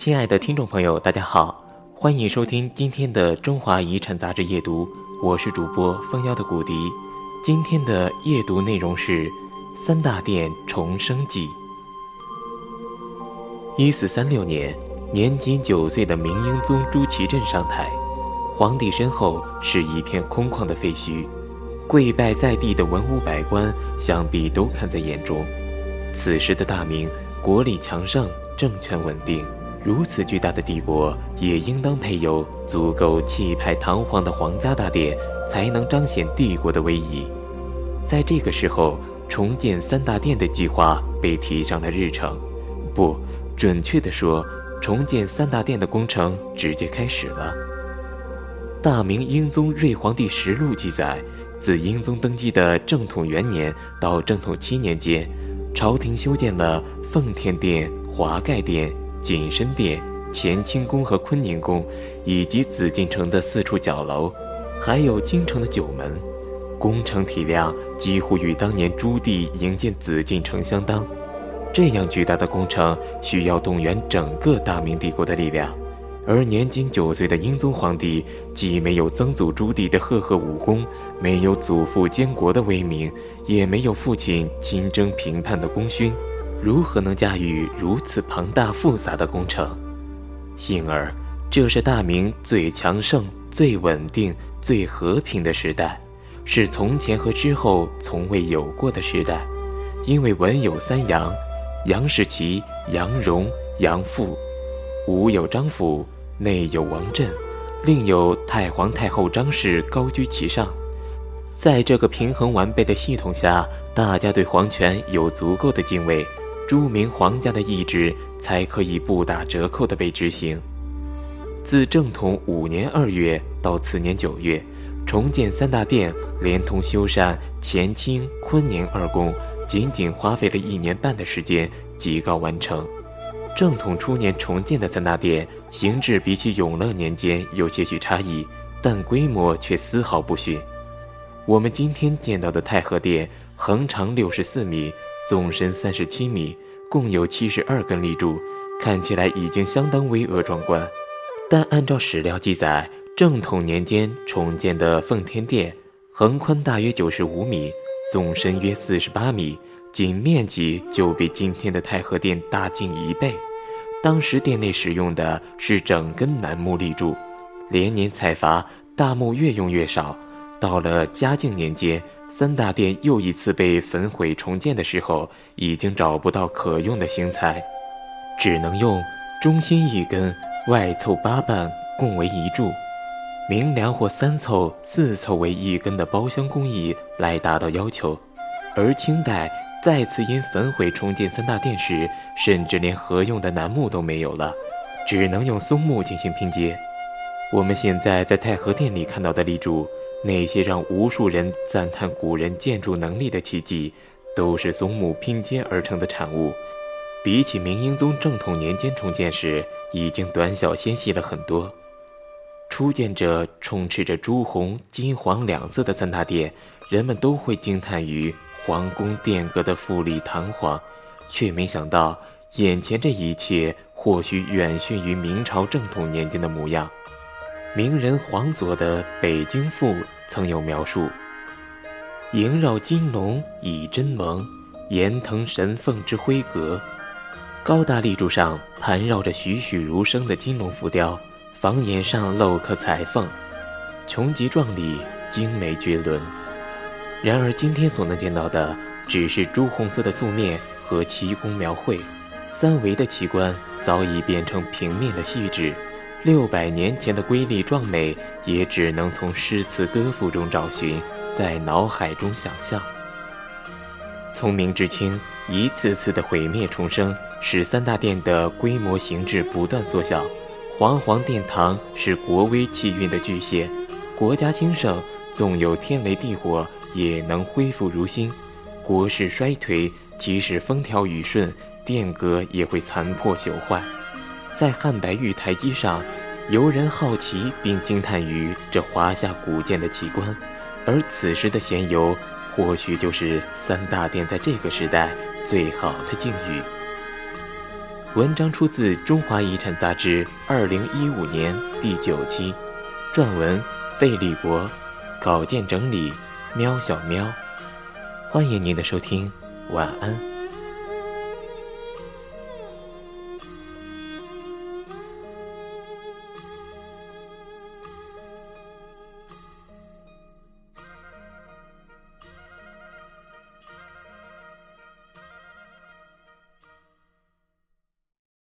亲爱的听众朋友，大家好，欢迎收听今天的《中华遗产》杂志夜读，我是主播蜂妖的古迪。今天的夜读内容是《三大殿重生记》。一四三六年，年仅九岁的明英宗朱祁镇上台，皇帝身后是一片空旷的废墟，跪拜在地的文武百官想必都看在眼中。此时的大明，国力强盛，政权稳定。如此巨大的帝国，也应当配有足够气派堂皇的皇家大殿，才能彰显帝国的威仪。在这个时候，重建三大殿的计划被提上了日程。不，准确地说，重建三大殿的工程直接开始了。大明英宗睿皇帝实录记载，自英宗登基的正统元年到正统七年间，朝廷修建了奉天殿、华盖殿。景深殿、乾清宫和坤宁宫，以及紫禁城的四处角楼，还有京城的九门，工程体量几乎与当年朱棣营建紫禁城相当。这样巨大的工程需要动员整个大明帝国的力量，而年仅九岁的英宗皇帝，既没有曾祖朱棣的赫赫武功，没有祖父监国的威名，也没有父亲亲征平叛的功勋。如何能驾驭如此庞大复杂的工程？幸而，这是大明最强盛、最稳定、最和平的时代，是从前和之后从未有过的时代。因为文有三杨：杨士奇、杨荣、杨阜；武有张辅，内有王振，另有太皇太后张氏高居其上。在这个平衡完备的系统下，大家对皇权有足够的敬畏。著名皇家的意志才可以不打折扣地被执行。自正统五年二月到次年九月，重建三大殿，连同修缮乾清、坤宁二宫，仅仅花费了一年半的时间即告完成。正统初年重建的三大殿，形制比起永乐年间有些许差异，但规模却丝毫不逊。我们今天见到的太和殿，横长六十四米。纵深三十七米，共有七十二根立柱，看起来已经相当巍峨壮观。但按照史料记载，正统年间重建的奉天殿，横宽大约九十五米，纵深约四十八米，仅面积就比今天的太和殿大近一倍。当时殿内使用的是整根楠木立柱，连年采伐，大木越用越少。到了嘉靖年间。三大殿又一次被焚毁重建的时候，已经找不到可用的型材，只能用中心一根、外凑八瓣共为一柱，明梁或三凑、四凑为一根的包厢工艺来达到要求。而清代再次因焚毁重建三大殿时，甚至连合用的楠木都没有了，只能用松木进行拼接。我们现在在太和殿里看到的立柱。那些让无数人赞叹古人建筑能力的奇迹，都是松木拼接而成的产物。比起明英宗正统年间重建时，已经短小纤细了很多。初见着充斥着朱红、金黄两色的三大殿，人们都会惊叹于皇宫殿阁的富丽堂皇，却没想到眼前这一切或许远逊于明朝正统年间的模样。名人黄佐的《北京赋》曾有描述：“萦绕金龙以真蒙，岩腾神凤之辉阁。高大立柱上盘绕着栩栩如生的金龙浮雕，房檐上镂刻彩凤，穷极壮丽，精美绝伦。然而今天所能见到的，只是朱红色的素面和奇工描绘，三维的奇观早已变成平面的细致。”六百年前的瑰丽壮美，也只能从诗词歌赋中找寻，在脑海中想象。从明至清，一次次的毁灭重生，使三大殿的规模形制不断缩小。煌煌殿堂是国威气运的巨献，国家兴盛，纵有天雷地火，也能恢复如新；国势衰退，即使风调雨顺，殿阁也会残破朽坏。在汉白玉台基上，游人好奇并惊叹于这华夏古建的奇观，而此时的闲游，或许就是三大殿在这个时代最好的境遇。文章出自《中华遗产》杂志二零一五年第九期，撰文费立国，稿件整理喵小喵。欢迎您的收听，晚安。